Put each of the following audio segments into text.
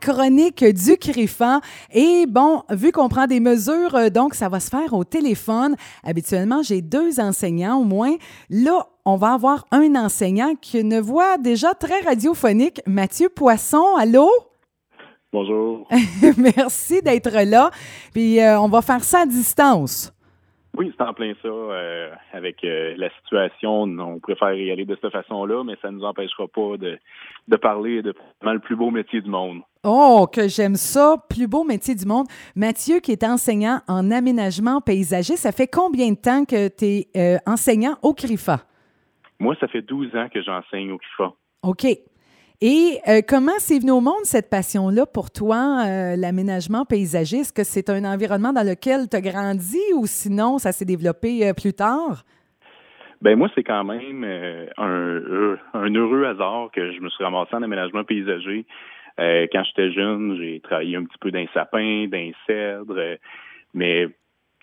chronique du CRIFA. Et bon, vu qu'on prend des mesures, euh, donc ça va se faire au téléphone. Habituellement, j'ai deux enseignants au moins. Là, on va avoir un enseignant qui a une voix déjà très radiophonique. Mathieu Poisson, allô? Bonjour. Merci d'être là. Puis euh, on va faire ça à distance. Oui, c'est en plein ça. Euh, avec euh, la situation, on préfère y aller de cette façon-là, mais ça ne nous empêchera pas de, de parler de le plus beau métier du monde. Oh, que j'aime ça, plus beau métier du monde. Mathieu, qui est enseignant en aménagement paysager, ça fait combien de temps que tu es euh, enseignant au CRIFA? Moi, ça fait 12 ans que j'enseigne au CRIFA. OK. Et euh, comment c'est venu au monde cette passion-là pour toi, euh, l'aménagement paysager? Est-ce que c'est un environnement dans lequel tu as grandi ou sinon ça s'est développé euh, plus tard? Ben moi, c'est quand même un, heureux hasard que je me suis ramassé en aménagement paysager. quand j'étais jeune, j'ai travaillé un petit peu d'un sapin, d'un cèdre, mais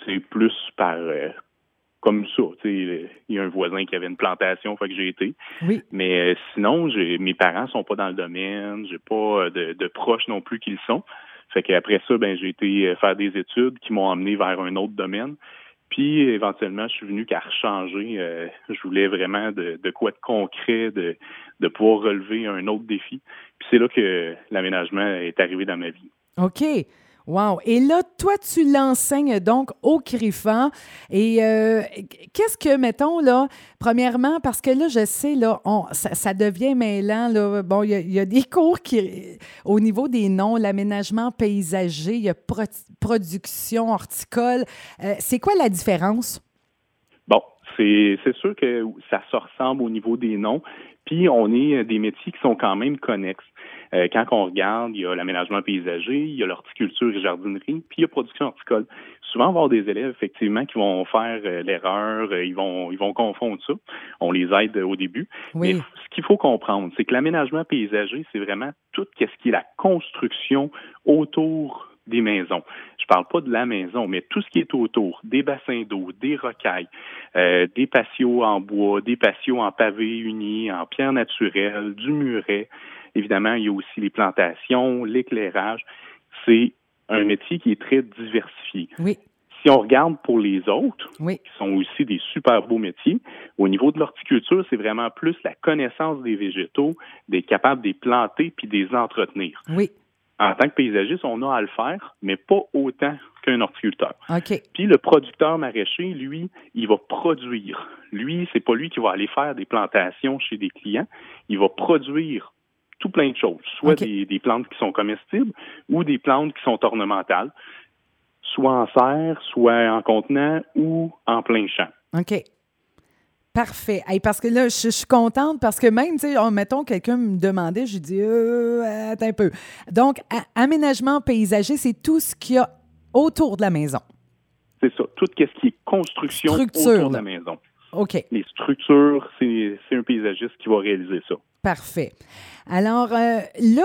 c'est plus par comme ça. Il y a un voisin qui avait une plantation, fait que j'ai été. Oui. Mais euh, sinon, j'ai mes parents sont pas dans le domaine, j'ai pas euh, de, proches non plus qui le sont. Fait qu'après ça, ben j'ai été euh, faire des études qui m'ont amené vers un autre domaine. Puis éventuellement, je suis venu qu'à rechanger. je voulais vraiment de, de, quoi de concret, de, de pouvoir relever un autre défi. Puis c'est là que l'aménagement est arrivé dans ma vie. OK. Wow. Et là, toi, tu l'enseignes donc au CRIFA. Et euh, qu'est-ce que, mettons, là, premièrement, parce que là, je sais, là, ça, devient mêlant. Là, bon, il y, a des cours qui, au niveau des noms, l'aménagement paysager, il y a production horticole. Euh, c'est quoi la différence? Bon, c'est sûr que ça se ressemble au niveau des noms. Puis, on est des métiers qui sont quand même connexes. Euh, quand on regarde, il y a l'aménagement paysager, il y a l'horticulture et jardinerie, puis il y a production horticole. Souvent, on va avoir des élèves, effectivement, qui vont faire euh, l'erreur, euh, ils vont ils vont confondre ça. On les aide au début. Mais ce qu'il faut comprendre, c'est que l'aménagement paysager, c'est vraiment tout ce qui est la construction autour des maisons. Je parle pas de la maison, mais tout ce qui est autour, des bassins d'eau, des rocailles, des patios en bois, des patios en pavé unis, en pierre naturelle, du muret, Évidemment, il y a aussi les plantations, l'éclairage. C'est un métier qui est très diversifié. Oui. Si on regarde pour les autres, qui sont aussi des super beaux métiers, au niveau de l'horticulture, c'est vraiment plus la connaissance des végétaux, d'être capable de les planter puis de les entretenir. Oui. En tant que paysagiste, on a à le faire, mais pas autant qu'un horticulteur. Puis le producteur maraîcher, lui, il va produire. Lui, c'est pas lui qui va aller faire des plantations chez des clients. Il va produire tout plein de choses, soit des, plantes qui sont comestibles ou des plantes qui sont ornementales, soit en serre, soit en contenant ou en plein champ. OK. Parfait. parce que là, je, suis contente parce que même, tu sais, oh, mettons, quelqu'un me demandait, je dis, euh, attends un peu. Donc, aménagement paysager, c'est tout ce qu'il y a autour de la maison. C'est ça. Tout ce qui est construction autour de la maison. OK. Les structures, c'est un paysagiste qui va réaliser ça. Parfait. Alors, euh, là,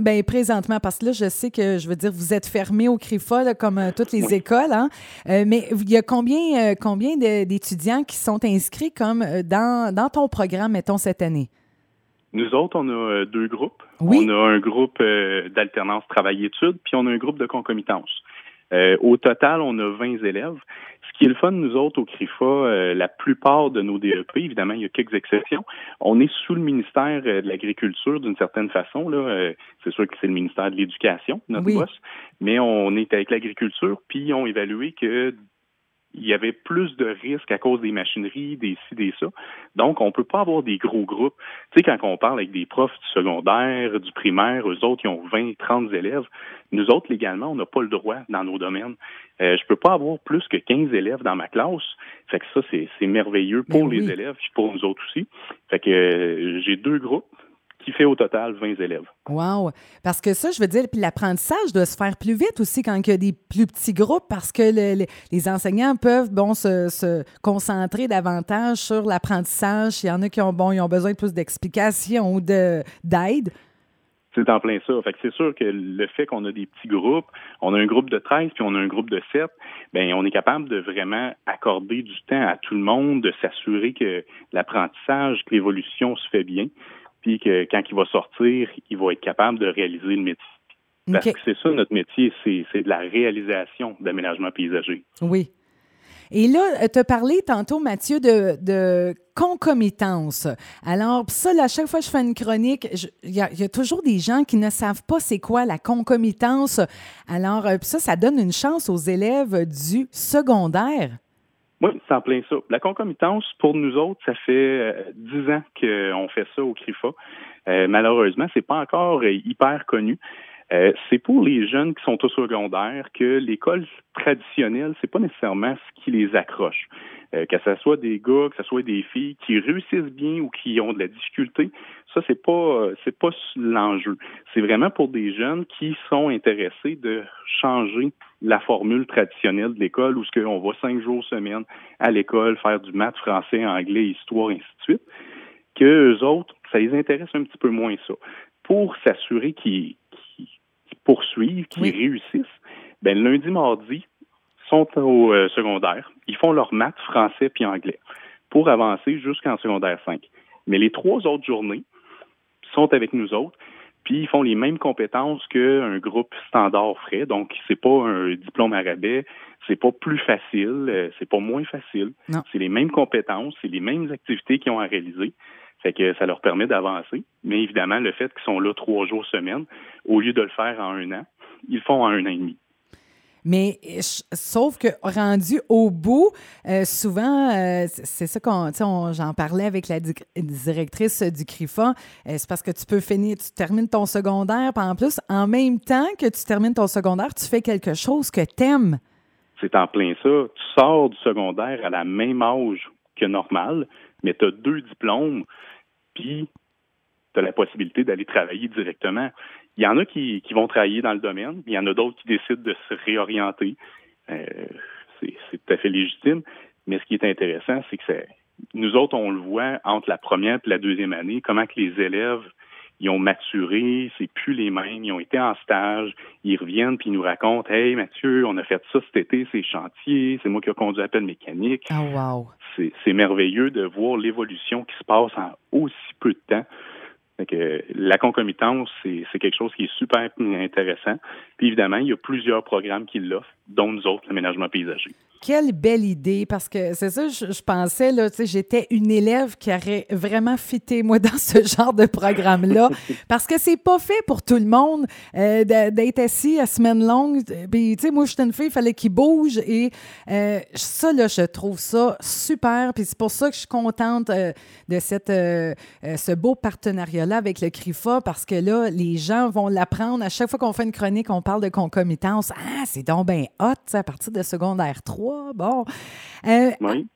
ben, présentement, parce que là, je sais que, je veux dire, vous êtes fermé au CRIFA, comme euh, toutes les écoles, hein? Euh, mais il y a combien, combien d'étudiants qui sont inscrits comme dans, dans ton programme, mettons, cette année? Nous autres, on a deux groupes. Oui. On a un groupe d'alternance travail-études, puis on a un groupe de concomitance. au total, on a 20 élèves. Ce qui est le fun, nous autres, au CRIFA, euh, la plupart de nos DEP, évidemment, il y a quelques exceptions, on est sous le ministère euh, de l'Agriculture d'une certaine façon. Là, euh, c'est sûr que c'est le ministère de l'Éducation, notre boss, mais on est avec l'agriculture, puis ils ont évalué que il y avait plus de risques à cause des machineries, des ci, des ça. Donc, on peut pas avoir des gros groupes. Tu sais, quand on parle avec des profs du secondaire, du primaire, eux autres, ils ont 20, 30 élèves. Nous autres, légalement, on n'a pas le droit dans nos domaines. Euh, je peux pas avoir plus que 15 élèves dans ma classe. Fait que ça, c'est merveilleux pour ben les élèves et pour nous autres aussi. Fait que euh, j'ai deux groupes qui fait au total 20 élèves. Wow! Parce que ça, je veux dire, puis l'apprentissage doit se faire plus vite aussi quand il y a des plus petits groupes parce que les enseignants peuvent bon, se, concentrer davantage sur l'apprentissage. Il y en a qui ont, bon, ils ont besoin de plus d'explications ou d'aide. C'est en plein ça. Fait que c'est sûr que le fait qu'on a des petits groupes, on a un groupe de 13 puis on a un groupe de 7, ben on est capable de vraiment accorder du temps à tout le monde, de s'assurer que l'apprentissage, que l'évolution se fait bien puis que quand il va sortir, il va être capable de réaliser le métier Parce que c'est ça notre métier, c'est de la réalisation d'aménagement paysager. Oui. Et là, tu as parlé tantôt, Mathieu, de, de concomitance. Alors, ça, à chaque fois que je fais une chronique, il y, a toujours des gens qui ne savent pas c'est quoi la concomitance. Alors, euh, ça, ça donne une chance aux élèves du secondaire. Oui, c'est en plein ça. La concomitance, pour nous autres, ça fait euh, dix ans qu'on fait ça au CRIFA. Euh, malheureusement, c'est pas encore hyper connu. Euh, c'est pour les jeunes qui sont au secondaire que l'école traditionnelle, c'est pas nécessairement ce qui les accroche. Euh, que ce soit des gars, que ce soit des filles qui réussissent bien ou qui ont de la difficulté, ça c'est pas c'est pas l'enjeu. C'est vraiment pour des jeunes qui sont intéressés de changer la formule traditionnelle de l'école où ce qu'on va cinq jours semaine à l'école faire du maths, français, anglais, histoire, ainsi de suite. Que eux autres, ça les intéresse un petit peu moins ça. Pour s'assurer qu'ils poursuivent, qui réussissent, ben, lundi, mardi, sont au euh, secondaire. Ils font leur maths, français puis anglais pour avancer jusqu'en secondaire 5. Mais les trois autres journées sont avec nous autres, puis ils font les mêmes compétences qu'un groupe standard ferait. Donc, c'est pas un diplôme à rabais, c'est pas plus facile, euh, c'est pas moins facile. C'est les mêmes compétences, c'est les mêmes activités qu'ils ont à réaliser. Fait que ça leur permet d'avancer. Mais évidemment, le fait qu'ils sont là trois jours semaine, au lieu de le faire en un an, ils le font en un an et demi. Mais sauf que rendu au bout, euh, souvent, euh, c'est ça qu'on, j'en parlais avec la directrice du CRIFA, euh, c'est parce que tu peux finir, tu termines ton secondaire, puis en plus, en même temps que tu termines ton secondaire, tu fais quelque chose que tu aimes. C'est en plein ça. Tu sors du secondaire à la même âge que normal, mais tu as deux diplômes puis tu as la possibilité d'aller travailler directement. Il y en a qui, vont travailler dans le domaine, il y en a d'autres qui décident de se réorienter. Euh, c'est tout à fait légitime. Mais ce qui est intéressant, c'est que nous autres, on le voit entre la première et la deuxième année, comment que les élèves ils ont maturé, c'est plus les mêmes, ils ont été en stage, ils reviennent puis ils nous racontent Hey Mathieu, on a fait ça cet été, c'est chantier, c'est moi qui ai conduit l'appel mécanique. Oh, wow. C'est merveilleux de voir l'évolution qui se passe en aussi peu de temps. Que la concomitance, c'est quelque chose qui est super intéressant. Puis évidemment, il y a plusieurs programmes qui l'offrent, dont nous autres, l'aménagement paysager. Quelle belle idée, parce que c'est ça, je, pensais, là, tu sais, j'étais une élève qui aurait vraiment fité, moi, dans ce genre de programme-là, parce que c'est pas fait pour tout le monde euh, d'être assis à semaine longue. Puis, tu sais, moi, j'étais une fille, il fallait qu'il bouge, et euh, ça, là, je trouve ça super, puis c'est pour ça que je suis contente euh, de cette, ce beau partenariat-là avec le CRIFA, parce que là, les gens vont l'apprendre. À chaque fois qu'on fait une chronique, on parle de concomitance. Ah, c'est donc bien hot, à partir de secondaire 3 Bon. Euh, oui.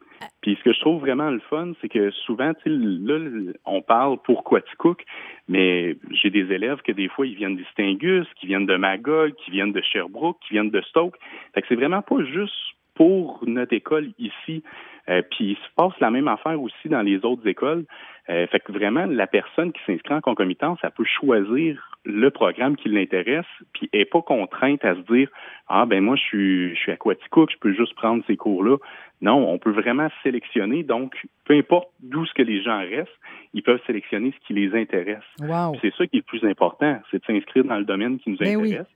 Puis ce que je trouve vraiment le fun, c'est que souvent, là, on parle pour Quaticook, mais j'ai des élèves que des fois, ils viennent d'Istingus, qui viennent de Magog, qui viennent de Sherbrooke, qui viennent de Stoke. Fait que c'est vraiment pas juste pour notre école ici. Euh, puis il se passe la même affaire aussi dans les autres écoles. Euh, fait que vraiment, la personne qui s'inscrit en concomitance, elle peut choisir le programme qui l'intéresse, puis n'est pas contrainte à se dire Ah ben moi je suis je suis à Quaticook, je peux juste prendre ces cours-là. Non, on peut vraiment sélectionner. Donc, peu importe d'où ce que les gens restent, ils peuvent sélectionner ce qui les intéresse. C'est ça qui est le plus important, c'est de s'inscrire dans le domaine qui nous ben intéresse.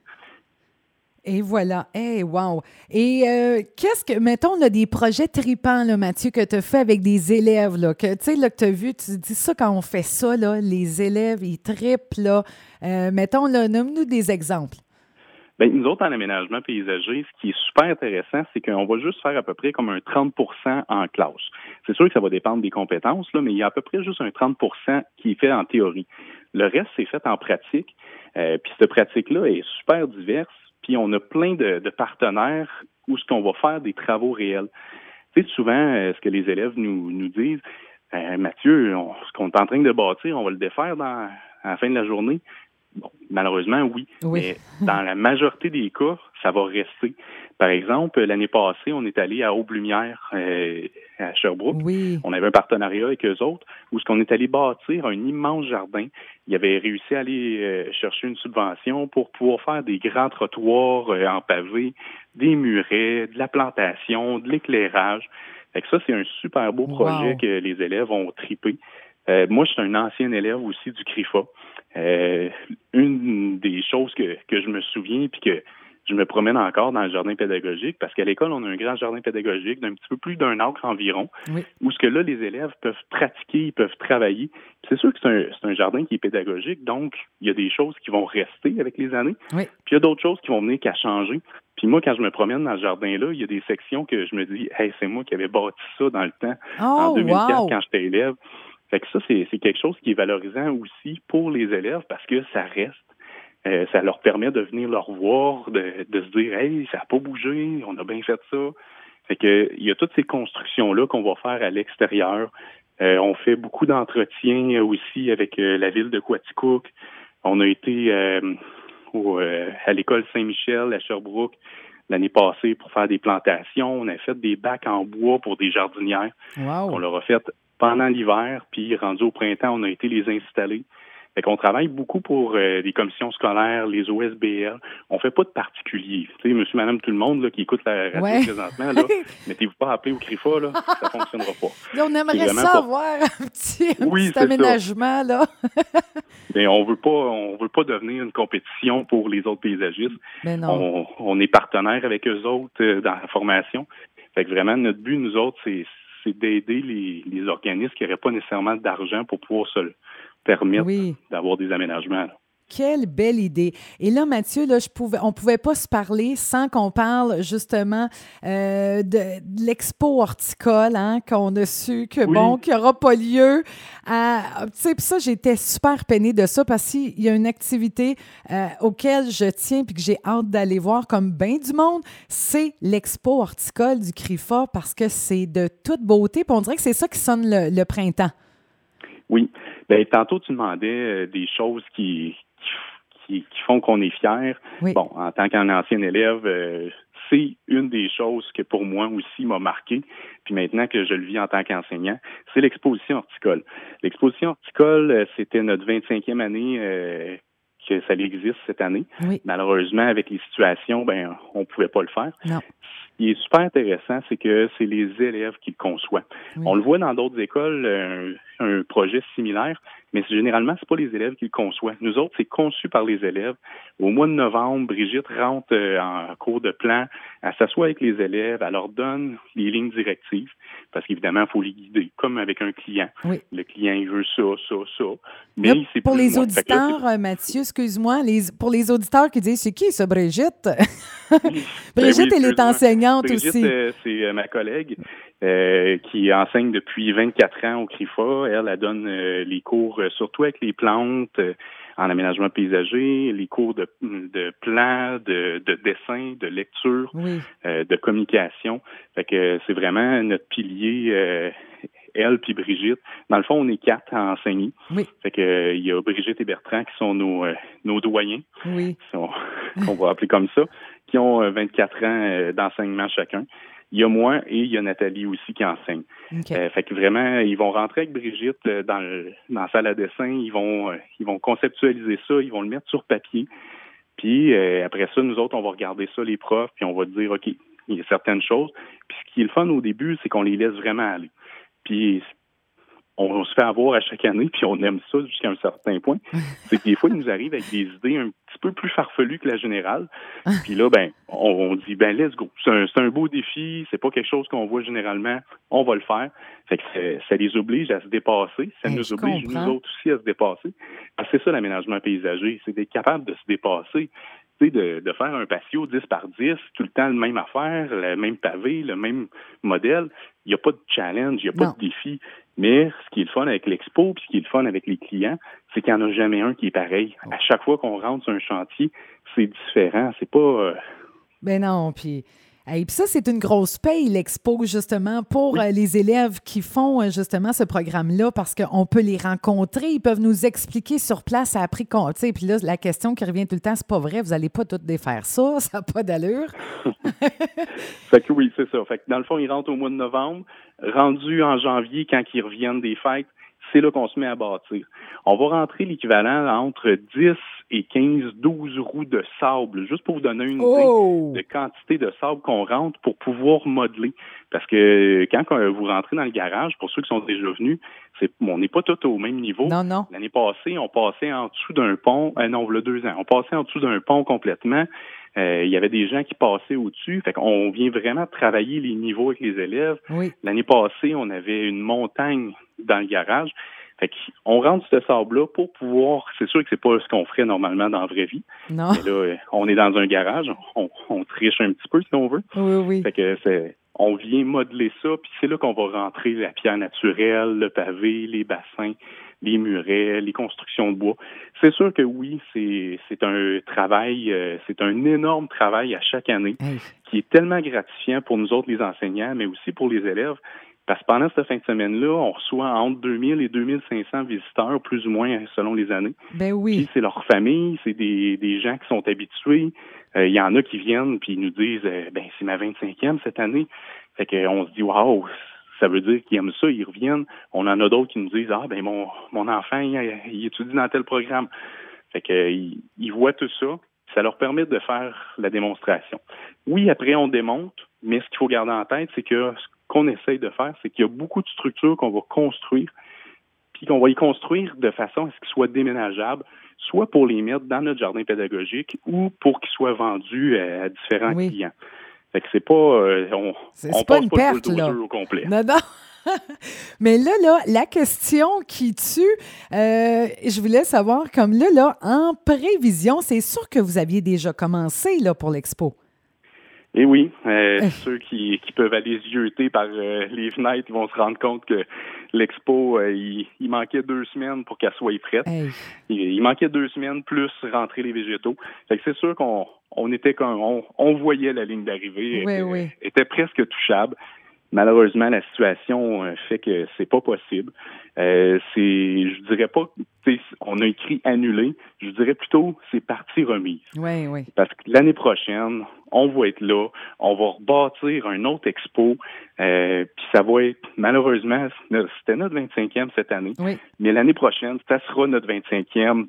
Et voilà. Hey, wow. Et euh, qu'est-ce que, mettons, là, des projets tripants, là, Mathieu, que tu as fait avec des élèves, là, que tu sais, là, que tu as vu, tu dis ça quand on fait ça, là, les élèves, ils tripent, là. Euh, mettons, là, nomme-nous des exemples. Bien, nous autres, en aménagement paysager, ce qui est super intéressant, c'est qu'on va juste faire à peu près comme un 30% en classe. C'est sûr que ça va dépendre des compétences, là, mais il y a à peu près juste un 30% qui est fait en théorie. Le reste, c'est fait en pratique. Euh, puis cette pratique-là est super diverse puis on a plein de, partenaires où ce qu'on va faire des travaux réels. Tu sais, souvent, euh, ce que les élèves nous, nous disent, euh, Mathieu, ce qu'on est en train de bâtir, on va le défaire dans, à la fin de la journée. Bon, malheureusement, oui. Mais dans la majorité des cas, ça va rester. Par exemple, l'année passée, on est allé à Aube-Lumière, euh, à Sherbrooke. On avait un partenariat avec eux autres, où ce qu'on est allé bâtir un immense jardin. Il avait réussi à aller euh, chercher une subvention pour pouvoir faire des grands trottoirs euh, en pavé, des murets, de la plantation, de l'éclairage. Fait ça, c'est un super beau projet que les élèves ont tripé. moi, je suis un ancien élève aussi du CRIFA. Euh, une des choses que, que je me souviens, puis que je me promène encore dans le jardin pédagogique parce qu'à l'école, on a un grand jardin pédagogique d'un petit peu plus d'un acre environ, où ce que là, les élèves peuvent pratiquer, ils peuvent travailler. C'est sûr que c'est un, un, jardin qui est pédagogique, donc il y a des choses qui vont rester avec les années, puis il y a d'autres choses qui vont venir qu'à changer. Puis moi, quand je me promène dans ce jardin-là, il y a des sections que je me dis, hey, c'est moi qui avais bâti ça dans le temps, en 2004, quand j'étais élève. Fait que ça, c'est quelque chose qui est valorisant aussi pour les élèves parce que ça reste. Euh, ça leur permet de venir leur voir, de, de se dire Hey, ça n'a pas bougé, on a bien fait ça. Fait que il y a toutes ces constructions-là qu'on va faire à l'extérieur. Euh, on fait beaucoup d'entretiens aussi avec euh, la ville de Quaticook. On a été au, à l'école Saint-Michel à Sherbrooke l'année passée pour faire des plantations. On a fait des bacs en bois pour des jardinières. On leur a fait pendant l'hiver, puis rendu au printemps, on a été les installer. Fait qu'on travaille beaucoup pour euh, les commissions scolaires, les OSBL. On fait pas de particulier. Tu sais, monsieur, madame, tout le monde là, qui écoute la radio présentement, là, mettez-vous pas à appeler au CRIFA, là, ça fonctionnera pas. on aimerait ça avoir un petit, aménagement, là. Mais on veut pas, on veut pas devenir une compétition pour les autres paysagistes. Mais non. On, est partenaire avec eux autres euh, dans la formation. Fait que vraiment, notre but, nous autres, c'est d'aider les, les organismes qui n'auraient pas nécessairement d'argent pour pouvoir se, permettre d'avoir des aménagements. Quelle belle idée. Et là, Mathieu, là, je pouvais, on ne pouvait pas se parler sans qu'on parle justement euh, de, l'expo horticole, hein, qu'on a su que, bon, qu'il n'y aura pas lieu. Tu sais, ça, j'étais super peinée de ça parce qu'il y a une activité euh, auquel je tiens puis que j'ai hâte d'aller voir comme bien du monde, c'est l'expo horticole du CRIFA parce que c'est de toute beauté. Puis on dirait que c'est ça qui sonne le printemps. Oui. Ben, tantôt, tu demandais euh, des choses qui, qui, font qu'on est fier. Bon, en tant qu'un ancien élève, euh, c'est une des choses que pour moi aussi m'a marqué. Puis maintenant que je le vis en tant qu'enseignant, c'est l'exposition horticole. L'exposition horticole, euh, c'était notre 25e année que ça existe cette année. Malheureusement, avec les situations, ben, on pouvait pas le faire. Non. Qui est super intéressant, c'est que c'est les élèves qui le conçoivent. On le voit dans d'autres écoles, un, un projet similaire, mais généralement, c'est pas les élèves qui le conçoivent. Nous autres, c'est conçu par les élèves. Au mois de novembre, Brigitte rentre euh, en cours de plan, elle s'assoit avec les élèves, elle leur donne les lignes directives, parce qu'évidemment, il faut les guider, comme avec un client. Le client, il veut ça, ça, ça. Mais c'est pour les auditeurs, euh, Mathieu, excuse-moi, les, pour les auditeurs qui disent, c'est qui ça, Brigitte? Brigitte, ben elle est enseignante aussi. Euh, c'est ma collègue. Euh, qui enseigne depuis 24 ans au CRIFA. Elle, elle donne euh, les cours euh, surtout avec les plantes en aménagement paysager, les cours de, de plan, de, de dessin, de lecture, de communication. Fait que c'est vraiment notre pilier elle puis Brigitte. Dans le fond, on est quatre à enseigner. Oui. Fait que il y a Brigitte et Bertrand qui sont nos, nos doyens, oui. qu'on va appeler comme ça, qui ont 24 ans d'enseignement chacun. Il y a moi et il y a Nathalie aussi qui enseigne. Euh, fait que vraiment, ils vont rentrer avec Brigitte euh, dans, dans la salle à dessin, ils vont, euh, ils vont conceptualiser ça, ils vont le mettre sur papier. Puis après ça, nous autres, on va regarder ça, les profs, puis on va dire, OK, il y a certaines choses. Puis ce qui est le fun au début, c'est qu'on les laisse vraiment aller. Puis on, se fait avoir à chaque année, puis on aime ça jusqu'à un certain point. C'est que des fois, il nous arrive avec des idées un petit peu plus farfelues que la générale. Puis là, ben, on, dit, ben, let's go. C'est un, un, beau défi, c'est pas quelque chose qu'on voit généralement, on va le faire. Fait que ça les oblige à se dépasser. Ça ben, nous oblige, nous autres aussi, à se dépasser. c'est ça l'aménagement paysager, c'est d'être capable de se dépasser. De, de, faire un patio 10 par 10, tout le temps le même affaire, le même pavé, le même modèle. Il n'y a pas de challenge, il n'y a pas de défi. Mais ce qui est le fun avec l'expo, puis ce qui est le fun avec les clients, c'est qu'il n'y en a jamais un qui est pareil. À chaque fois qu'on rentre sur un chantier, c'est différent. C'est pas. Euh, ben non, puis et puis ça, c'est une grosse paye, l'expo, justement, pour euh, les élèves qui font euh, justement ce programme-là, parce qu'on peut les rencontrer, ils peuvent nous expliquer sur place après qu'on. Puis là, la question qui revient tout le temps, c'est pas vrai, vous n'allez pas tout défaire ça, ça n'a pas d'allure. fait que oui, c'est ça. Fait que dans le fond, ils rentrent au mois de novembre. Rendu en janvier, quand ils reviennent des fêtes, c'est là qu'on se met à bâtir. On va rentrer l'équivalent entre 10 et 15, 12 roues de sable, juste pour vous donner une Oh! idée de quantité de sable qu'on rentre pour pouvoir modeler. Parce que quand vous rentrez dans le garage, pour ceux qui sont déjà venus, c'est, on n'est pas tous au même niveau. Non, non. L'année passée, on passait en dessous d'un pont, euh, non, le deux ans, on passait en dessous d'un pont complètement. Euh, il y avait des gens qui passaient au-dessus. Fait qu'on vient vraiment travailler les niveaux avec les élèves. Oui. L'année passée, on avait une montagne dans le garage. Fait qu'on rentre ce sable-là pour pouvoir. C'est sûr que c'est pas ce qu'on ferait normalement dans la vraie vie. Non. Mais là, on est dans un garage, on, on triche un petit peu si on veut. Oui, oui. Fait que c'est. On vient modeler ça, puis c'est là qu'on va rentrer la pierre naturelle, le pavé, les bassins, les murets, les constructions de bois. C'est sûr que oui, c'est un travail, euh, c'est un énorme travail à chaque année qui est tellement gratifiant pour nous autres les enseignants, mais aussi pour les élèves. Parce que pendant cette fin de semaine-là, on reçoit entre 2000 et 2500 visiteurs, plus ou moins selon les années. Ben Puis oui. c'est leur famille, c'est des, des gens qui sont habitués. Euh, Il y en a qui viennent puis ils nous disent euh, ben c'est ma 25e cette année. Fait qu'on se dit waouh, ça veut dire qu'ils aiment ça, ils reviennent. On en a d'autres qui nous disent ah ben mon mon enfant il, il étudie dans tel programme. Fait que euh, ils, ils voient tout ça, ça leur permet de faire la démonstration. Oui, après on démonte, mais ce qu'il faut garder en tête, c'est que ce qu'on essaye de faire, c'est qu'il y a beaucoup de structures qu'on va construire puis qu'on va y construire de façon à ce qu'ils soient déménageables, soit pour les mettre dans notre jardin pédagogique ou pour qu'ils soient vendus à, à différents Oui. clients. Fait que c'est pas euh, on, on pas passe une pas perte, le là. bulldozer au complet. Non, non. Mais là, là, la question qui tue, euh, je voulais savoir, comme là, là, en prévision, c'est sûr que vous aviez déjà commencé là, pour l'expo. Et oui, euh, Eh. ceux qui, qui peuvent aller zioter par euh, les fenêtres, ils vont se rendre compte que l'expo, euh, il, il manquait deux semaines pour qu'elle soit prête. Hey. Il, il manquait deux semaines plus rentrer les végétaux. Fait que c'est sûr qu'on on était comme on, on voyait la ligne d'arrivée Oui, était, oui. était presque touchable. Malheureusement, la situation euh, fait que c'est pas possible. Euh, c'est, je dirais pas, on a écrit annulé. Je dirais plutôt c'est partie remise. Oui, oui. Parce que l'année prochaine, on va être là, on va rebâtir un autre expo, euh, puis ça va être, malheureusement, c'était notre 25e cette année, Oui, mais l'année prochaine, ça sera notre 25e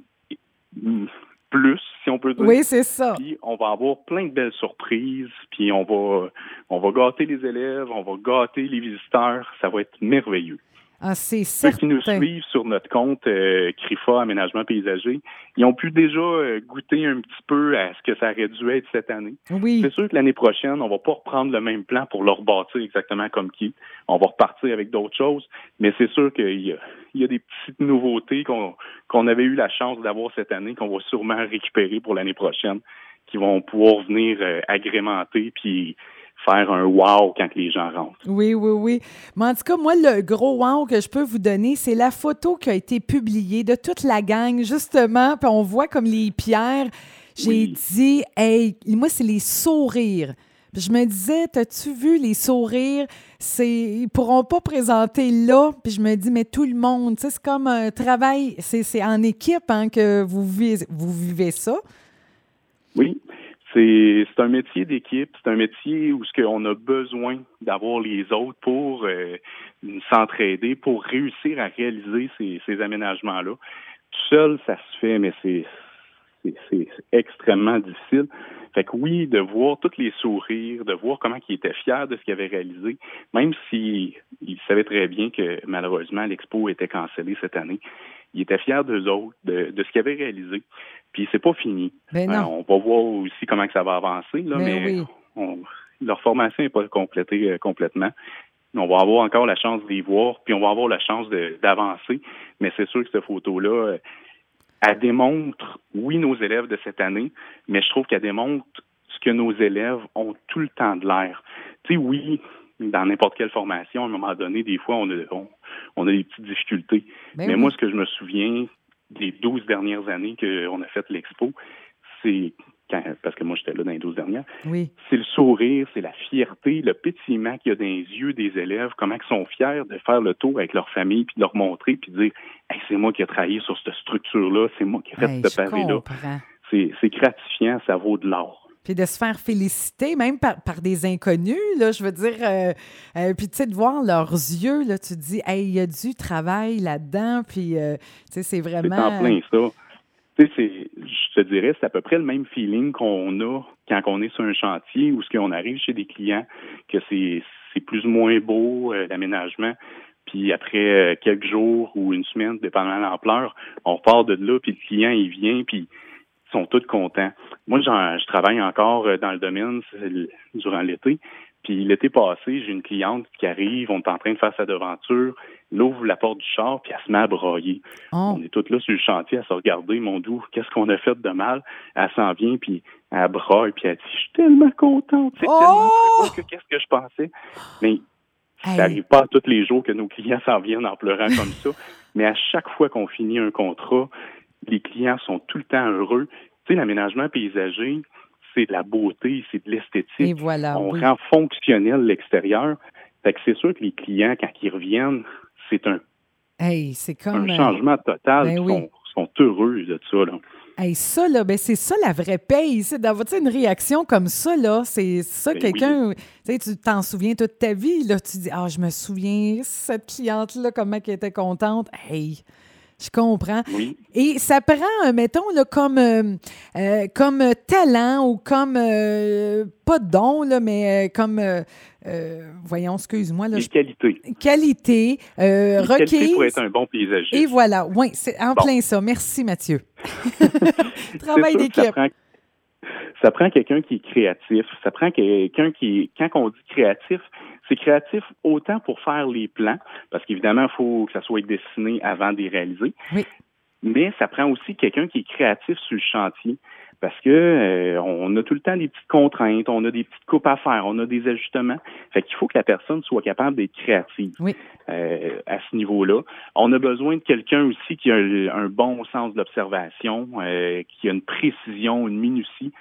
mm, plus, si on peut dire. oui c'est ça. Puis on va avoir plein de belles surprises, puis on va on va gâter les élèves, on va gâter les visiteurs, ça va être merveilleux. Ah, c'est Ceux qui nous suivent sur notre compte euh, CRIFA Aménagement Paysager, ils ont pu déjà euh, goûter un petit peu à ce que ça aurait dû être cette année. Oui, C'est sûr que l'année prochaine, on va pas reprendre le même plan pour le rebâtir exactement comme qui. On va repartir avec d'autres choses, mais c'est sûr qu'il y a, il y a des petites nouveautés qu'on avait eu la chance d'avoir cette année, qu'on va sûrement récupérer pour l'année prochaine, qui vont pouvoir venir euh, agrémenter puis faire un wow quand les gens rentrent. oui, oui, oui. Mais en tout cas, moi, le gros wow que je peux vous donner, c'est la photo qui a été publiée de toute la gang, justement. Puis on voit comme les pierres. J'ai Oui. dit, hey, moi, c'est les sourires. Je me disais, t'as-tu vu les sourires? C'est, ils pourront pas présenter là. Puis je me dis, mais tout le monde, c'est comme un travail, c'est, en équipe hein, que vous vivez, vous ça. Oui, c'est c'est un métier d'équipe, c'est un métier où ce qu'on a besoin d'avoir les autres pour euh, s'entraider, pour réussir à réaliser ces, aménagements-là. Seul, ça se fait, mais c'est c'est- extrêmement difficile. Fait que oui, de voir tous les sourires, de voir comment ils étaient fiers de ce qu'ils avaient réalisé, même s'ils ils savaient très bien que malheureusement l'expo était cancellée cette année, ils étaient fiers d'eux autres, de, de ce qu'ils avaient réalisé. Puis c'est pas fini. Ben Euh, on va voir aussi comment que ça va avancer, là, Ben mais oui. on- leur formation n'est pas complétée euh, complètement. On va avoir encore la chance de les voir, puis on va avoir la chance d'avancer. Mais c'est sûr que cette photo-là, euh, elle démontre, oui, nos élèves de cette année, mais je trouve qu'elle démontre ce que nos élèves ont tout le temps de l'air. Tu sais, oui, dans n'importe quelle formation, à un moment donné, des fois, on a, on, on a des petites difficultés. Ben Mais oui. moi, ce que je me souviens des 12 dernières années qu'on a fait l'expo, c'est quand, parce que moi j'étais là dans les 12 dernières, Oui. c'est le sourire, c'est la fierté, le pétillement qu'il y a dans les yeux des élèves, comment ils sont fiers de faire le tour avec leur famille, puis de leur montrer, puis de dire hey, c'est moi qui ai travaillé sur cette structure-là, c'est moi qui ai fait Hey, ce pavé-là. C'est c'est gratifiant, ça vaut de l'or. Puis de se faire féliciter, même par, par des inconnus, là, je veux dire. euh, euh, puis, tu sais, de voir leurs yeux, là, tu te dis, hey, il y a du travail là-dedans. Puis, euh, tu sais, c'est C'est vraiment. en plein ça. Tu sais, c'est- je te dirais, c'est à peu près le même feeling qu'on a quand on est sur un chantier ou ce qu'on arrive chez des clients, que c'est plus ou moins beau, euh, l'aménagement. Puis après euh, quelques jours ou une semaine, dépendant de l'ampleur, on part de là, puis le client, il vient, puis ils sont tous contents. Moi, je travaille encore euh, dans le domaine durant l'été. Puis l'été passé, j'ai une cliente qui arrive, on est en train de faire sa devanture, elle ouvre la porte du char, puis elle se met à broyer. Oh. On est toutes là sur le chantier à se regarder, mon doux, qu'est-ce qu'on a fait de mal? Elle s'en vient, puis elle broye, puis elle dit, je suis tellement contente, c'est tellement oh! que qu'est-ce que je pensais. Mais ça n'arrive pas tous les jours que nos clients s'en viennent en pleurant comme ça. Mais à chaque fois qu'on finit un contrat, les clients sont tout le temps heureux. Tu sais, l'aménagement paysager, c'est de la beauté, c'est de l'esthétique. voilà. On rend fonctionnel l'extérieur. Fait que c'est sûr que les clients, quand ils reviennent, c'est un, c'est comme, un euh, changement total. Ben ils sont, heureux de ça. Là. Hey, ça, là, ben c'est ça la vraie paye. C'est d'avoir une réaction comme ça, là. C'est ça, ben quelqu'un. Tu t'en souviens toute ta vie, là. Tu dis Ah, je me souviens, cette cliente-là, comment elle était contente. Hey! Je comprends. Et ça prend, euh, mettons, là, comme, euh, euh, comme talent ou comme, pas don, là, mais comme, voyons, excuse-moi. Là, qualité. Qualité, requise. pour être un bon paysagiste. Et voilà, oui, c'est en plein ça. Merci, Mathieu. Travail d'équipe. Ça prend quelqu'un qui est créatif. Ça prend quelqu'un qui, quand on dit créatif, c'est créatif autant pour faire les plans, parce qu'évidemment, il faut que ça soit dessiné avant de les réaliser. Oui. Mais ça prend aussi quelqu'un qui est créatif sur le chantier. Parce que euh, on a tout le temps des petites contraintes, on a des petites coupes à faire, on a des ajustements. Fait qu'il faut que la personne soit capable d'être créative oui. euh, à ce niveau-là. On a besoin de quelqu'un aussi qui a un, bon sens d'observation, euh, qui a une précision, une minutie.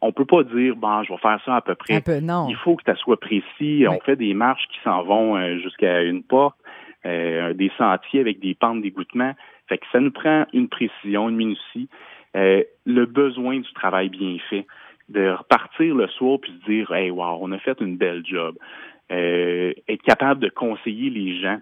On peut pas dire bon, je vais faire ça à peu près. non. Il faut que ça soit précis. On fait des marches qui s'en vont euh, jusqu'à une porte, euh, des sentiers avec des pentes d'égouttement. Fait que ça nous prend une précision, une minutie, euh, le besoin du travail bien fait, de repartir le soir puis se dire hey wow, on a fait une belle job. Euh, être capable de conseiller les gens.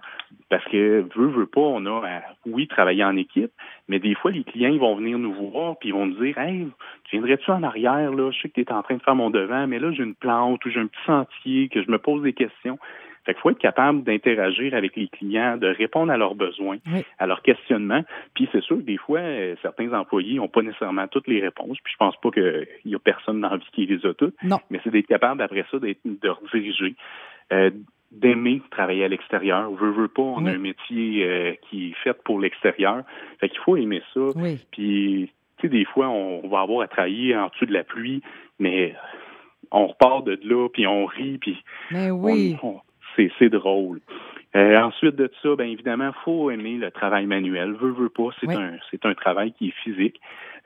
Parce que, veut, veut pas, on a, oui, travailler en équipe, mais des fois, les clients, ils vont venir nous voir, puis ils vont nous dire, hey, tu viendrais-tu en arrière, là? Je sais que tu es en train de faire mon devant, mais là, j'ai une plante ou j'ai un petit sentier, que je me pose des questions. Fait qu'il faut être capable d'interagir avec les clients, de répondre à leurs besoins, à leurs questionnements. Puis c'est sûr que des fois, euh, certains employés n'ont pas nécessairement toutes les réponses. Puis je pense pas qu'il y a personne dans la vie qui les a toutes. Non. Mais c'est d'être capable après ça d'être de rediriger. Euh, d'aimer travailler à l'extérieur. Veut, veut pas, on a un métier euh, qui est fait pour l'extérieur. Fait qu'il faut aimer ça. Puis, tu sais, des fois, on va avoir à travailler en dessous de la pluie, mais on repart de là, puis on rit, puis mais oui. c'est drôle. Euh, ensuite de ça, bien évidemment, faut aimer le travail manuel. Veut, veut pas, c'est un c'est un travail qui est physique.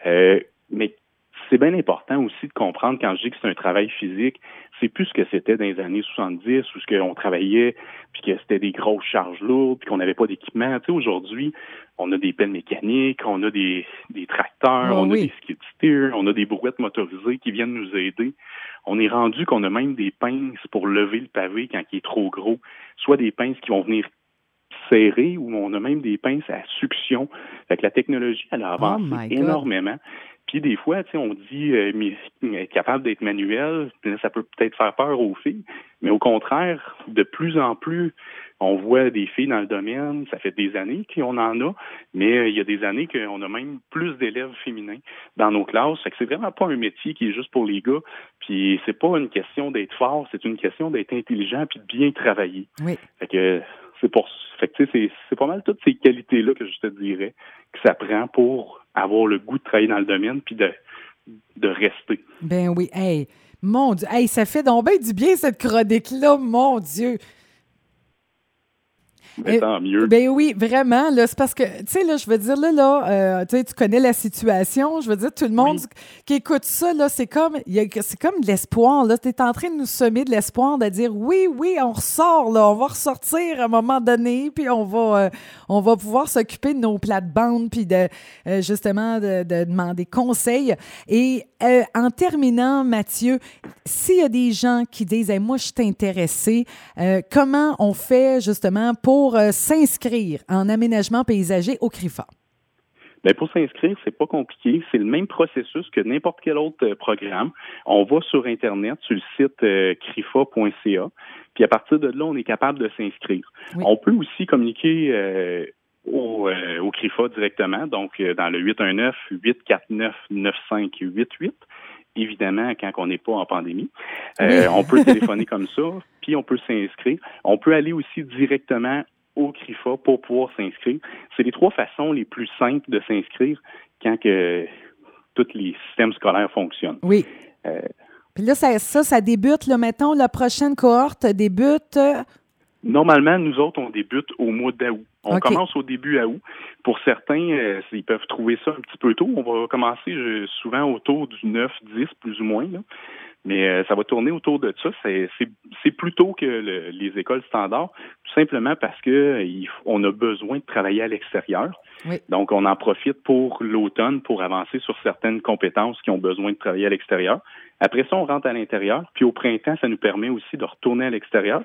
Euh, mais c'est bien important aussi de comprendre quand je dis que c'est un travail physique, c'est plus ce que c'était dans les années 70 où ce qu'on travaillait puis que c'était des grosses charges lourdes puis qu'on n'avait pas d'équipement. Tu sais, aujourd'hui, on a des pelles mécaniques, on a des, des tracteurs, oh on a des skid steers, on a des brouettes motorisées qui viennent nous aider. On est rendu qu'on a même des pinces pour lever le pavé quand il est trop gros, soit des pinces qui vont venir serrer ou on a même des pinces à succion. Fait la technologie, elle a oh énormément. Puis des fois, tu sais, on dit euh, capable d'être manuel, ça peut peut-être faire peur aux filles, mais au contraire, de plus en plus, on voit des filles dans le domaine, ça fait des années qu'on en a, mais euh, il y a des années qu'on a même plus d'élèves féminins dans nos classes. Fait que c'est vraiment pas un métier qui est juste pour les gars. Puis c'est pas une question d'être fort, c'est une question d'être intelligent puis de bien travailler. Oui. Fait que c'est pour c'est pas mal toutes ces qualités-là que je te dirais que ça prend pour avoir le goût de travailler dans le domaine puis de, de rester. Ben oui. Hey, mon Dieu. Hey, ça fait donc bien du bien, cette chronique-là, mon Dieu. Ben, tant mieux. Ben oui, vraiment. C'est parce que, tu sais, là, je veux dire, là, là euh, tu connais la situation. Je veux dire, tout le monde qui écoute ça, là, c'est comme, c'est comme de l'espoir. Tu es en train de nous semer de l'espoir, de dire oui, oui, on ressort, là, on va ressortir à un moment donné, puis on va, euh, on va pouvoir s'occuper de nos plates-bandes, puis de, euh, justement, de, de, demander conseil. Et en terminant, Mathieu, s'il y a des gens qui disent, moi, je suis intéressé, comment on fait, justement, pour pour euh, s'inscrire en aménagement paysager au CRIFA? Bien, pour s'inscrire, c'est pas compliqué. C'est le même processus que n'importe quel autre euh, programme. On va sur Internet, sur le site euh, crifa.ca, puis à partir de là, on est capable de s'inscrire. On peut aussi communiquer euh, au, au, CRIFA directement, donc dans le 819-849-9588 évidemment, quand on n'est pas en pandémie. on peut téléphoner comme ça, puis on peut s'inscrire. On peut aller aussi directement au CRIFA pour pouvoir s'inscrire. C'est les trois façons les plus simples de s'inscrire quand que tous les systèmes scolaires fonctionnent. Oui. Euh, Puis là, ça, ça, débute, là, mettons, la prochaine cohorte débute. Euh, Normalement, nous autres, on débute au mois d'août. On commence au début août. Pour certains, euh, ils peuvent trouver ça un petit peu tôt. On va commencer souvent autour du 9, 10, plus ou moins. Là. Mais euh, ça va tourner autour de ça. C'est plus tôt que les écoles standards, tout simplement parce que on a besoin de travailler à l'extérieur. Donc, on en profite pour l'automne pour avancer sur certaines compétences qui ont besoin de travailler à l'extérieur. Après ça, on rentre à l'intérieur. Puis au printemps, ça nous permet aussi de retourner à l'extérieur.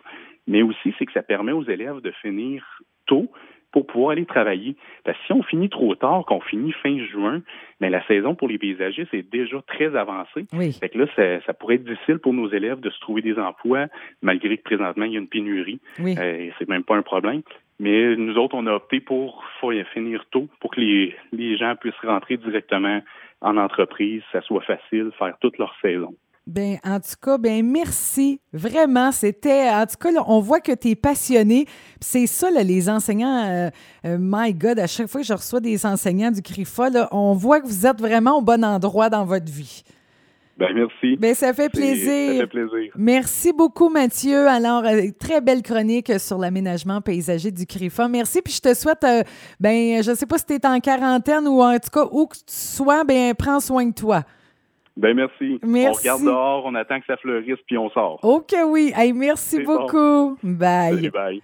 Mais aussi, c'est que ça permet aux élèves de finir tôt pour pouvoir aller travailler. Parce que si on finit trop tard, qu'on finit fin juin, mais la saison pour les paysagers c'est déjà très avancée. Oui. Fait que là, ça, pourrait être difficile pour nos élèves de se trouver des emplois, malgré que présentement, il y a une pénurie. Oui. Euh, c'est même pas un problème. Mais nous autres, on a opté pour finir tôt, pour que les, les gens puissent rentrer directement en entreprise, ça soit facile, faire toute leur saison. Ben, en tout cas, ben merci. Vraiment, c'était. En tout cas, on voit que tu es passionné. C'est ça, les enseignants. Euh, euh, my God, à chaque fois que je reçois des enseignants du CRIFA, on voit que vous êtes vraiment au bon endroit dans votre vie. Ben, merci. Ben, ça fait plaisir. Ça fait plaisir. Merci beaucoup, Mathieu. Alors, euh, très belle chronique sur l'aménagement paysager du CRIFA. Merci. Puis je te souhaite, ben, je ne sais pas si tu es en quarantaine ou en tout cas où que tu sois, ben, prends soin de toi. Ben merci. On regarde dehors, on attend que ça fleurisse, puis on sort. OK, oui. merci beaucoup. Bye. bye.